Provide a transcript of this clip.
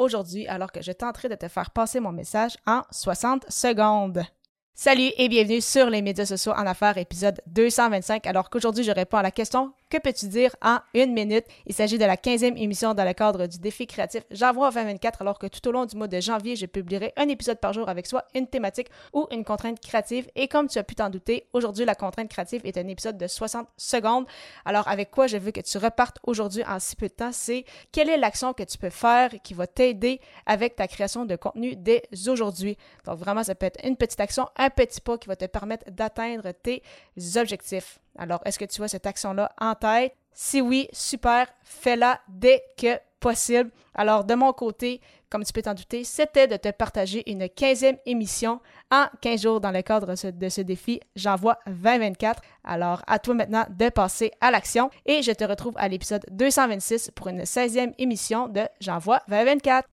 aujourd'hui alors que je tenterai de te faire passer mon message en 60 secondes. Salut et bienvenue sur les médias sociaux en affaires, épisode 225. Alors qu'aujourd'hui, je réponds à la question que peux-tu dire en une minute? Il s'agit de la 15e émission dans le cadre du défi créatif J'envoie 2024, alors que tout au long du mois de janvier, je publierai un épisode par jour avec soit une thématique ou une contrainte créative. Et comme tu as pu t'en douter, aujourd'hui, la contrainte créative est un épisode de 60 secondes. Alors, avec quoi je veux que tu repartes aujourd'hui en si peu de temps, c'est quelle est l'action que tu peux faire qui va t'aider avec ta création de contenu dès aujourd'hui? Donc, vraiment, ça peut être une petite action, un petit pas qui va te permettre d'atteindre tes objectifs. Alors, est-ce que tu vois cette action-là en tête? Si oui, super, fais-la dès que possible. Alors, de mon côté, comme tu peux t'en douter, c'était de te partager une 15e émission en 15 jours dans le cadre de ce défi J'envoie 2024. Alors, à toi maintenant de passer à l'action et je te retrouve à l'épisode 226 pour une 16e émission de J'envoie 2024.